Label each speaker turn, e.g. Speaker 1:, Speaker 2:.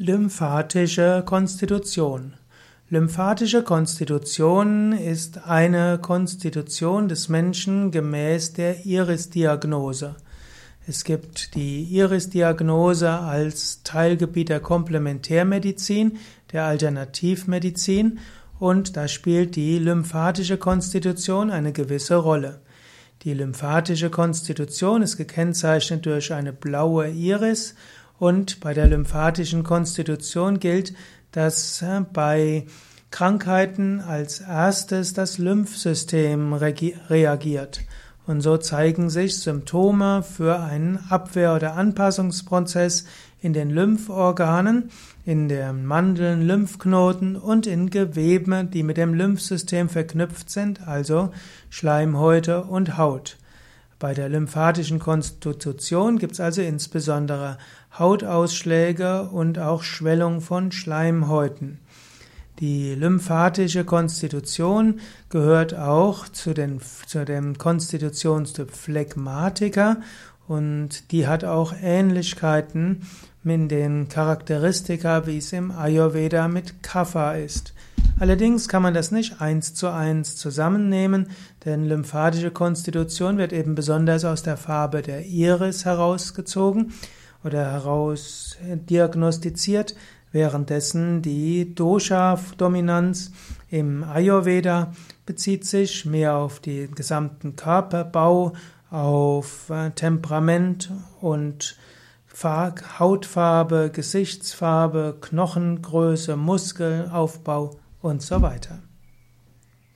Speaker 1: Lymphatische Konstitution. Lymphatische Konstitution ist eine Konstitution des Menschen gemäß der Iris-Diagnose. Es gibt die Iris-Diagnose als Teilgebiet der Komplementärmedizin, der Alternativmedizin und da spielt die lymphatische Konstitution eine gewisse Rolle. Die lymphatische Konstitution ist gekennzeichnet durch eine blaue Iris und bei der lymphatischen Konstitution gilt, dass äh, bei Krankheiten als erstes das Lymphsystem reagiert. Und so zeigen sich Symptome für einen Abwehr- oder Anpassungsprozess in den Lymphorganen, in den Mandeln, Lymphknoten und in Geweben, die mit dem Lymphsystem verknüpft sind, also Schleimhäute und Haut. Bei der lymphatischen Konstitution gibt es also insbesondere Hautausschläge und auch Schwellung von Schleimhäuten. Die lymphatische Konstitution gehört auch zu, den, zu dem Konstitutionstyp Phlegmatiker und die hat auch Ähnlichkeiten mit den Charakteristika, wie es im Ayurveda mit Kapha ist. Allerdings kann man das nicht eins zu eins zusammennehmen, denn lymphatische Konstitution wird eben besonders aus der Farbe der Iris herausgezogen oder heraus diagnostiziert, währenddessen die Dosha-Dominanz im Ayurveda bezieht sich mehr auf den gesamten Körperbau, auf äh, Temperament und Hautfarbe, Gesichtsfarbe, Knochengröße, Muskelaufbau und so weiter.